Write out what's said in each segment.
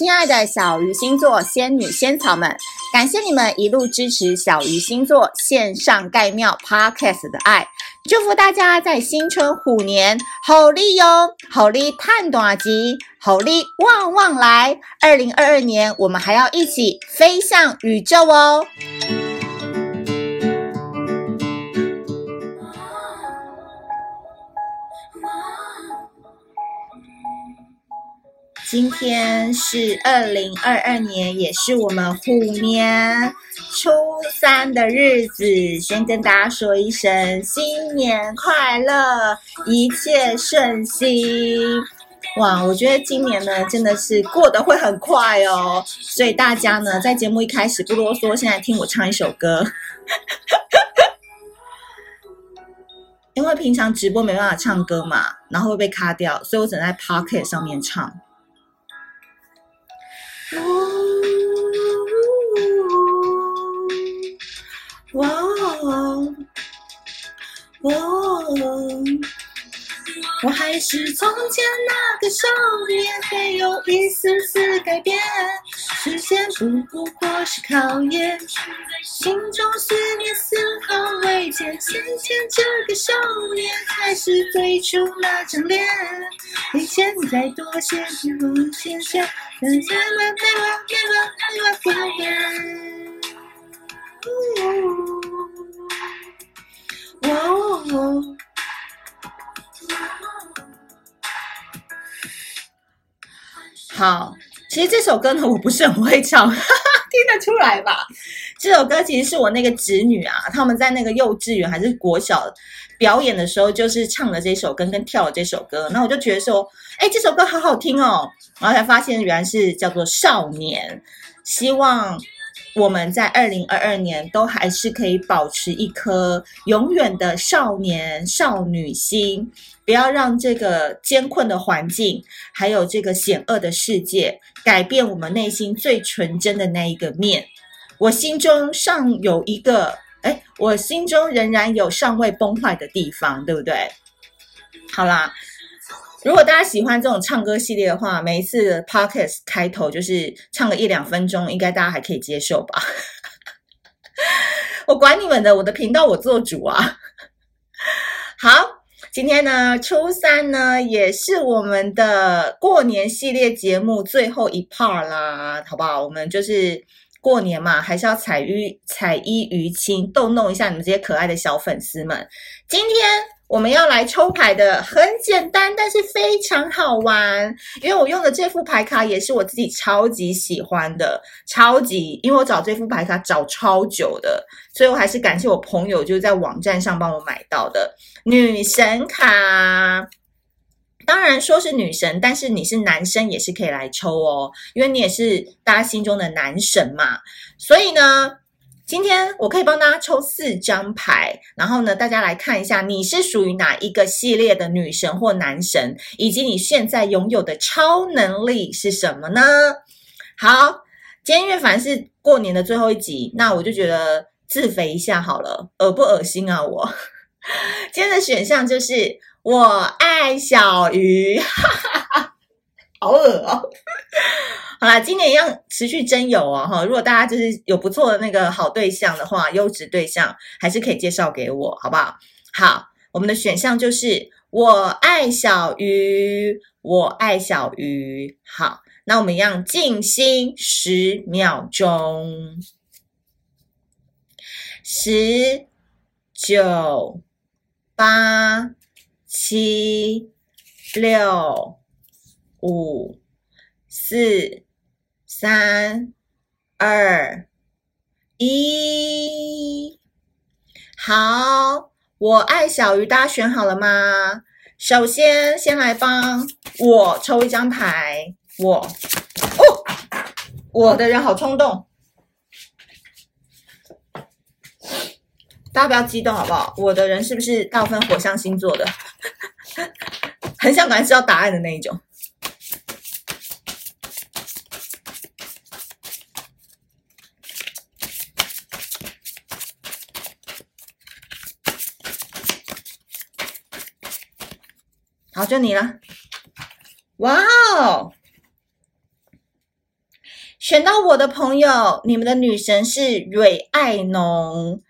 亲爱的小鱼星座仙女仙草们，感谢你们一路支持小鱼星座线上盖庙 Podcast 的爱，祝福大家在新春虎年好利哟，好利探短吉，好利旺旺来。二零二二年，我们还要一起飞向宇宙哦！今天是二零二二年，也是我们虎年初三的日子。先跟大家说一声新年快乐，一切顺心。哇，我觉得今年呢，真的是过得会很快哦。所以大家呢，在节目一开始不啰嗦，现在听我唱一首歌。因为平常直播没办法唱歌嘛，然后会被卡掉，所以我只能在 Pocket 上面唱。呜呜呜呜，我还是从前那个少年，没有一丝丝改变。实现不不过是考验，心中思念丝毫未减。渐渐这个少年开始最初那张脸，比现在多些并不纤纤。再见了，再见了，再见了，哦哦。好。其实这首歌呢，我不是很会唱，哈哈，听得出来吧？这首歌其实是我那个侄女啊，他们在那个幼稚园还是国小表演的时候，就是唱了这首歌跟跳了这首歌。那我就觉得说，哎，这首歌好好听哦，然后才发现原来是叫做《少年》。希望我们在二零二二年都还是可以保持一颗永远的少年少女心。不要让这个艰困的环境，还有这个险恶的世界，改变我们内心最纯真的那一个面。我心中尚有一个，哎，我心中仍然有尚未崩坏的地方，对不对？好啦，如果大家喜欢这种唱歌系列的话，每一次 podcast 开头就是唱个一两分钟，应该大家还可以接受吧？我管你们的，我的频道我做主啊。好。今天呢，初三呢，也是我们的过年系列节目最后一 part 啦，好不好？我们就是过年嘛，还是要彩衣彩衣娱亲，逗弄一下你们这些可爱的小粉丝们。今天我们要来抽牌的，很简单，但是非常好玩，因为我用的这副牌卡也是我自己超级喜欢的，超级，因为我找这副牌卡找超久的，所以我还是感谢我朋友就是在网站上帮我买到的。女神卡，当然说是女神，但是你是男生也是可以来抽哦，因为你也是大家心中的男神嘛。所以呢，今天我可以帮大家抽四张牌，然后呢，大家来看一下你是属于哪一个系列的女神或男神，以及你现在拥有的超能力是什么呢？好，今天因为反正是过年的最后一集，那我就觉得自肥一下好了，恶不恶心啊我？今天的选项就是我爱小鱼，哈哈哈，好恶哦！好啦，今年一样持续征友哦，哈！如果大家就是有不错的那个好对象的话，优质对象还是可以介绍给我，好不好？好，我们的选项就是我爱小鱼，我爱小鱼。好，那我们一样静心十秒钟，十九。八七六五四三二一，好，我爱小鱼，大家选好了吗？首先，先来帮我抽一张牌，我哦，我的人好冲动。大家不要激动好不好？我的人是不是大部分火象星座的？很想赶快知道答案的那一种。好，就你了。哇哦！选到我的朋友，你们的女神是蕊爱浓，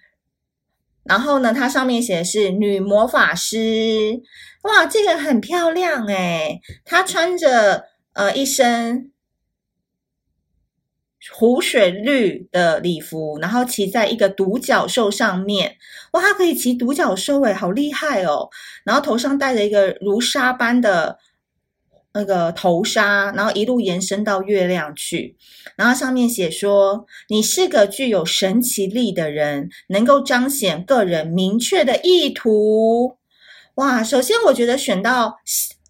然后呢，它上面写的是女魔法师。哇，这个很漂亮诶，她穿着呃一身湖水绿的礼服，然后骑在一个独角兽上面。哇，她可以骑独角兽诶，好厉害哦！然后头上戴着一个如纱般的。那个头纱，然后一路延伸到月亮去，然后上面写说：“你是个具有神奇力的人，能够彰显个人明确的意图。”哇！首先，我觉得选到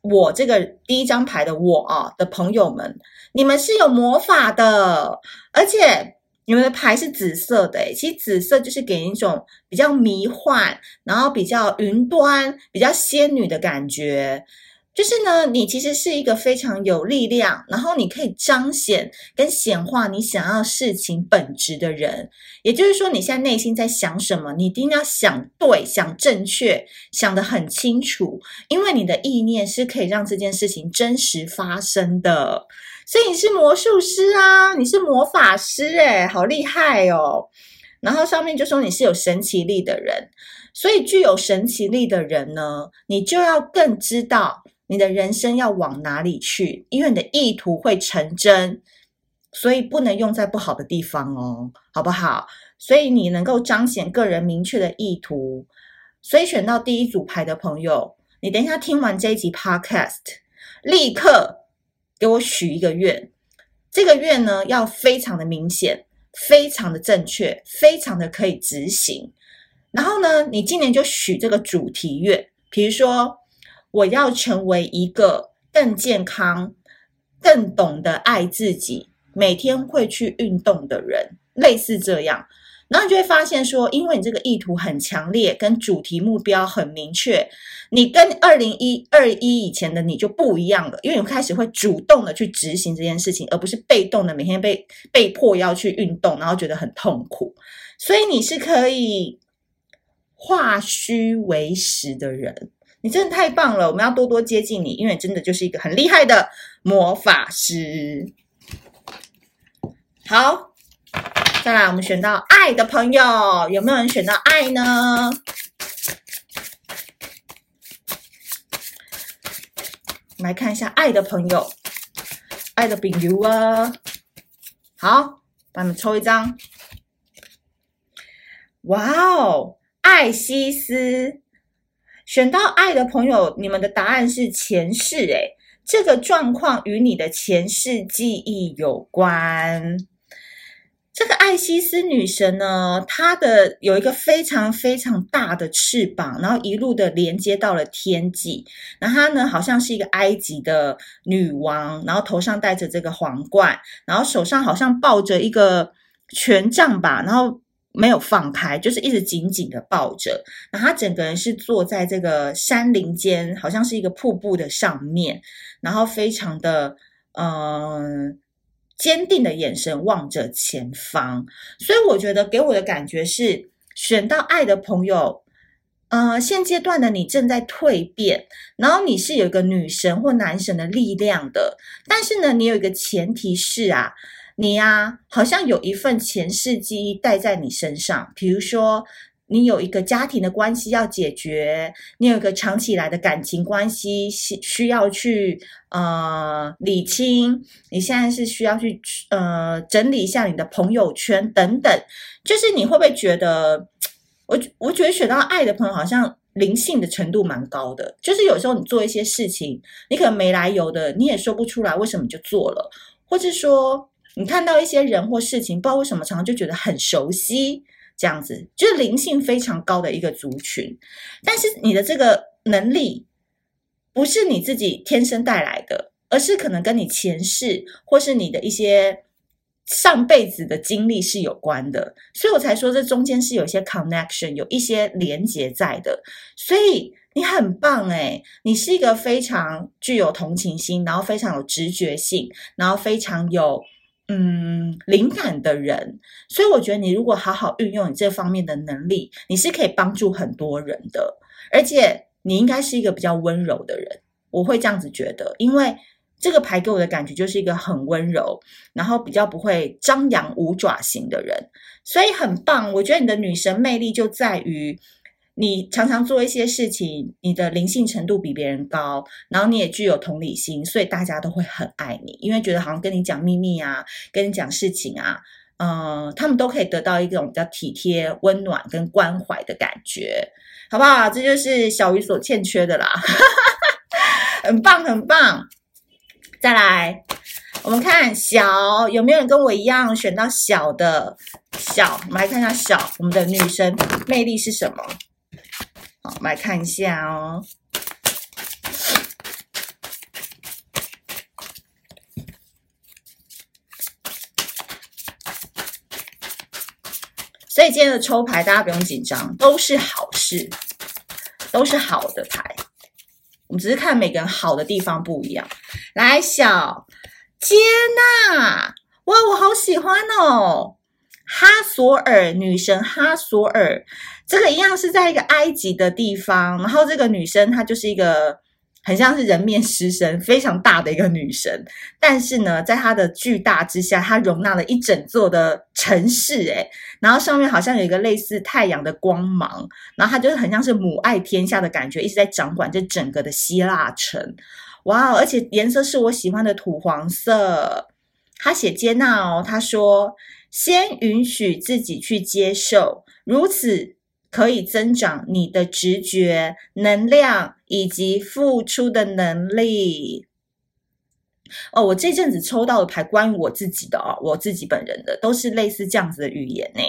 我这个第一张牌的我啊的朋友们，你们是有魔法的，而且你们的牌是紫色的。其实紫色就是给人一种比较迷幻，然后比较云端、比较仙女的感觉。就是呢，你其实是一个非常有力量，然后你可以彰显跟显化你想要事情本质的人。也就是说，你现在内心在想什么，你一定要想对、想正确、想得很清楚，因为你的意念是可以让这件事情真实发生的。所以你是魔术师啊，你是魔法师诶，好厉害哦！然后上面就说你是有神奇力的人，所以具有神奇力的人呢，你就要更知道。你的人生要往哪里去？因为你的意图会成真，所以不能用在不好的地方哦，好不好？所以你能够彰显个人明确的意图，所以选到第一组牌的朋友，你等一下听完这一集 Podcast，立刻给我许一个愿，这个愿呢要非常的明显，非常的正确，非常的可以执行。然后呢，你今年就许这个主题愿，比如说。我要成为一个更健康、更懂得爱自己、每天会去运动的人，类似这样。然后你就会发现说，因为你这个意图很强烈，跟主题目标很明确，你跟二零一二一以前的你就不一样了。因为你开始会主动的去执行这件事情，而不是被动的每天被被迫要去运动，然后觉得很痛苦。所以你是可以化虚为实的人。你真的太棒了，我们要多多接近你，因为真的就是一个很厉害的魔法师。好，再来，我们选到爱的朋友，有没有人选到爱呢？我们来看一下爱的朋友，爱的朋友啊。好，帮你们抽一张。哇哦，艾西斯。选到爱的朋友，你们的答案是前世，诶，这个状况与你的前世记忆有关。这个艾西斯女神呢，她的有一个非常非常大的翅膀，然后一路的连接到了天际。然后她呢，好像是一个埃及的女王，然后头上戴着这个皇冠，然后手上好像抱着一个权杖吧，然后。没有放开，就是一直紧紧的抱着。那他整个人是坐在这个山林间，好像是一个瀑布的上面，然后非常的嗯、呃、坚定的眼神望着前方。所以我觉得给我的感觉是，选到爱的朋友，呃，现阶段的你正在蜕变，然后你是有一个女神或男神的力量的，但是呢，你有一个前提是啊。你呀、啊，好像有一份前世记忆带在你身上。比如说，你有一个家庭的关系要解决，你有一个长期来的感情关系需需要去呃理清。你现在是需要去呃整理一下你的朋友圈等等。就是你会不会觉得，我我觉得选到爱的朋友好像灵性的程度蛮高的。就是有时候你做一些事情，你可能没来由的，你也说不出来为什么就做了，或是说。你看到一些人或事情，不知道为什么常常就觉得很熟悉，这样子就是灵性非常高的一个族群。但是你的这个能力不是你自己天生带来的，而是可能跟你前世或是你的一些上辈子的经历是有关的。所以我才说这中间是有一些 connection，有一些连结在的。所以你很棒诶，你是一个非常具有同情心，然后非常有直觉性，然后非常有。嗯，灵感的人，所以我觉得你如果好好运用你这方面的能力，你是可以帮助很多人的，而且你应该是一个比较温柔的人，我会这样子觉得，因为这个牌给我的感觉就是一个很温柔，然后比较不会张扬、五爪型的人，所以很棒。我觉得你的女神魅力就在于你常常做一些事情，你的灵性程度比别人高，然后你也具有同理心，所以大家都会很爱你，因为觉得好像跟你讲秘密啊，跟你讲事情啊，嗯、他们都可以得到一种比较体贴、温暖跟关怀的感觉，好不好？这就是小鱼所欠缺的啦，很棒，很棒。再来，我们看小，有没有人跟我一样选到小的小？我们来看一下小，我们的女生魅力是什么？好，我们来看一下哦。所以今天的抽牌，大家不用紧张，都是好事，都是好的牌。我们只是看每个人好的地方不一样。来，小接纳，哇，我好喜欢哦！哈索尔女神哈索尔，这个一样是在一个埃及的地方，然后这个女生她就是一个很像是人面狮身，非常大的一个女神，但是呢，在她的巨大之下，她容纳了一整座的城市，诶，然后上面好像有一个类似太阳的光芒，然后她就是很像是母爱天下的感觉，一直在掌管这整个的希腊城。哇，而且颜色是我喜欢的土黄色。他写接纳哦，他说先允许自己去接受，如此可以增长你的直觉能量以及付出的能力。哦，我这阵子抽到的牌关于我自己的哦，我自己本人的都是类似这样子的语言呢。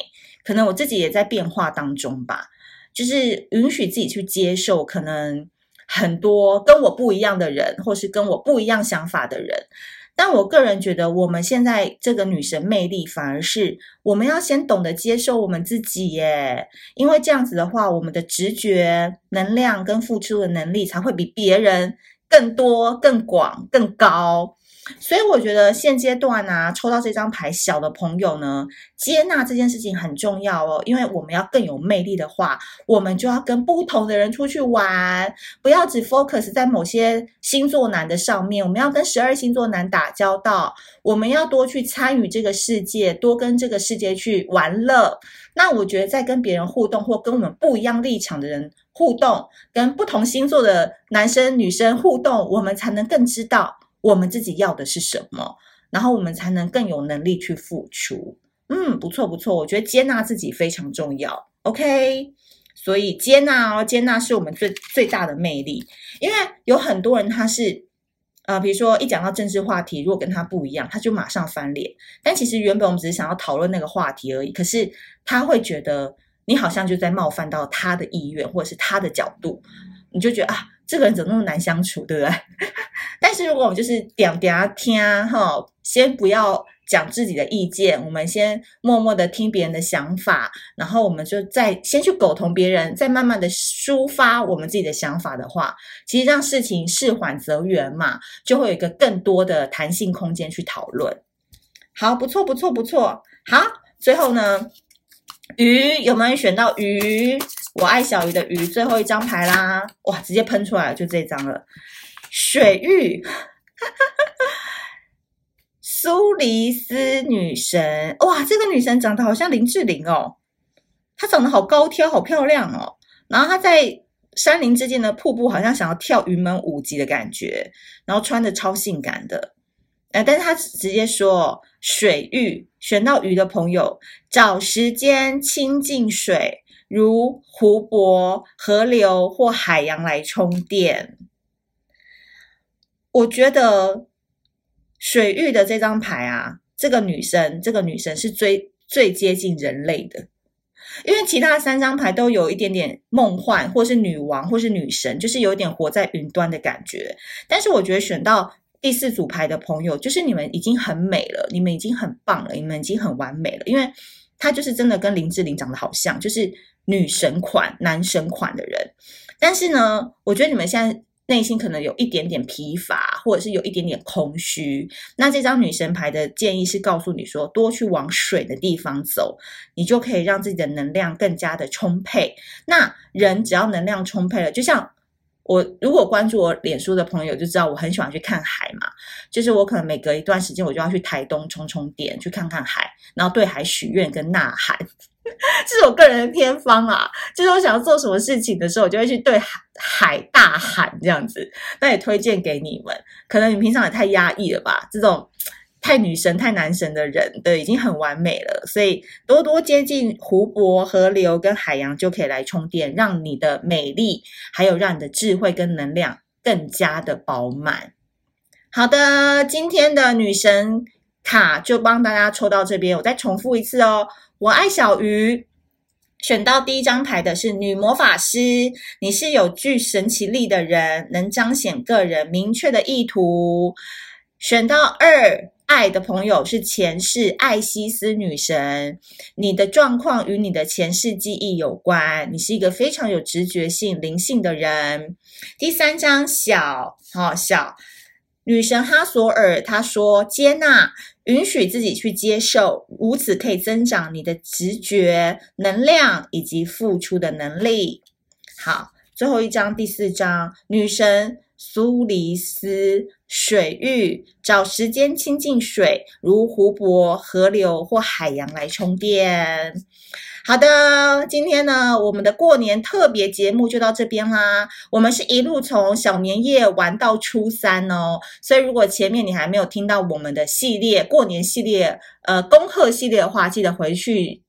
可能我自己也在变化当中吧，就是允许自己去接受，可能。很多跟我不一样的人，或是跟我不一样想法的人，但我个人觉得，我们现在这个女神魅力，反而是我们要先懂得接受我们自己耶，因为这样子的话，我们的直觉、能量跟付出的能力才会比别人更多、更广、更高。所以我觉得现阶段啊，抽到这张牌小的朋友呢，接纳这件事情很重要哦。因为我们要更有魅力的话，我们就要跟不同的人出去玩，不要只 focus 在某些星座男的上面。我们要跟十二星座男打交道，我们要多去参与这个世界，多跟这个世界去玩乐。那我觉得在跟别人互动，或跟我们不一样立场的人互动，跟不同星座的男生女生互动，我们才能更知道。我们自己要的是什么，然后我们才能更有能力去付出。嗯，不错不错，我觉得接纳自己非常重要。OK，所以接纳哦，接纳是我们最最大的魅力。因为有很多人他是，呃，比如说一讲到政治话题，如果跟他不一样，他就马上翻脸。但其实原本我们只是想要讨论那个话题而已，可是他会觉得你好像就在冒犯到他的意愿或者是他的角度，你就觉得啊。这个人怎么那么难相处，对不对？但是如果我们就是点点听哈，先不要讲自己的意见，我们先默默的听别人的想法，然后我们就再先去苟同别人，再慢慢的抒发我们自己的想法的话，其实让事情事缓则圆嘛，就会有一个更多的弹性空间去讨论。好，不错，不错，不错。好，最后呢，鱼有没有选到鱼？我爱小鱼的鱼，最后一张牌啦！哇，直接喷出来了，就这张了。水玉，苏黎斯女神，哇，这个女神长得好像林志玲哦，她长得好高挑，好漂亮哦。然后她在山林之间的瀑布，好像想要跳云门舞集的感觉，然后穿的超性感的。哎，但是她直接说水玉，选到鱼的朋友，找时间亲近水。如湖泊、河流或海洋来充电。我觉得水域的这张牌啊，这个女生，这个女生是最最接近人类的，因为其他三张牌都有一点点梦幻，或是女王，或是女神，就是有点活在云端的感觉。但是我觉得选到第四组牌的朋友，就是你们已经很美了，你们已经很棒了，你们已经很完美了，因为她就是真的跟林志玲长得好像，就是。女神款、男神款的人，但是呢，我觉得你们现在内心可能有一点点疲乏，或者是有一点点空虚。那这张女神牌的建议是告诉你说，多去往水的地方走，你就可以让自己的能量更加的充沛。那人只要能量充沛了，就像。我如果关注我脸书的朋友就知道，我很喜欢去看海嘛。就是我可能每隔一段时间，我就要去台东充充电，去看看海，然后对海许愿跟呐喊。这是我个人的偏方啊。就是我想要做什么事情的时候，我就会去对海海大喊这样子。那也推荐给你们。可能你平常也太压抑了吧？这种。太女神、太男神的人，对，已经很完美了。所以多多接近湖泊、河流跟海洋，就可以来充电，让你的美丽，还有让你的智慧跟能量更加的饱满。好的，今天的女神卡就帮大家抽到这边，我再重复一次哦。我爱小鱼，选到第一张牌的是女魔法师，你是有具神奇力的人，能彰显个人明确的意图。选到二。爱的朋友是前世艾西斯女神，你的状况与你的前世记忆有关，你是一个非常有直觉性、灵性的人。第三张小，好、哦、小女神哈索尔，她说接纳，允许自己去接受，如此可以增长你的直觉能量以及付出的能力。好，最后一张第四张女神。苏黎斯水域，找时间亲近水，如湖泊、河流或海洋来充电。好的，今天呢，我们的过年特别节目就到这边啦。我们是一路从小年夜玩到初三哦，所以如果前面你还没有听到我们的系列过年系列，呃，恭贺系列的话，记得回去。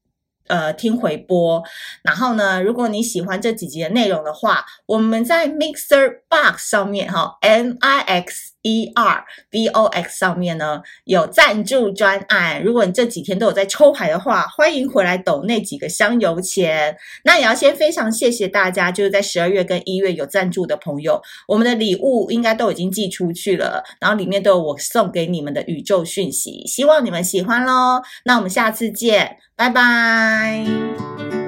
呃，听回播，然后呢，如果你喜欢这几集的内容的话，我们在 Mixer Box 上面哈，M I X E R B O X 上面呢有赞助专案。如果你这几天都有在抽牌的话，欢迎回来抖那几个香油钱。那也要先非常谢谢大家，就是在十二月跟一月有赞助的朋友，我们的礼物应该都已经寄出去了，然后里面都有我送给你们的宇宙讯息，希望你们喜欢喽。那我们下次见。拜拜。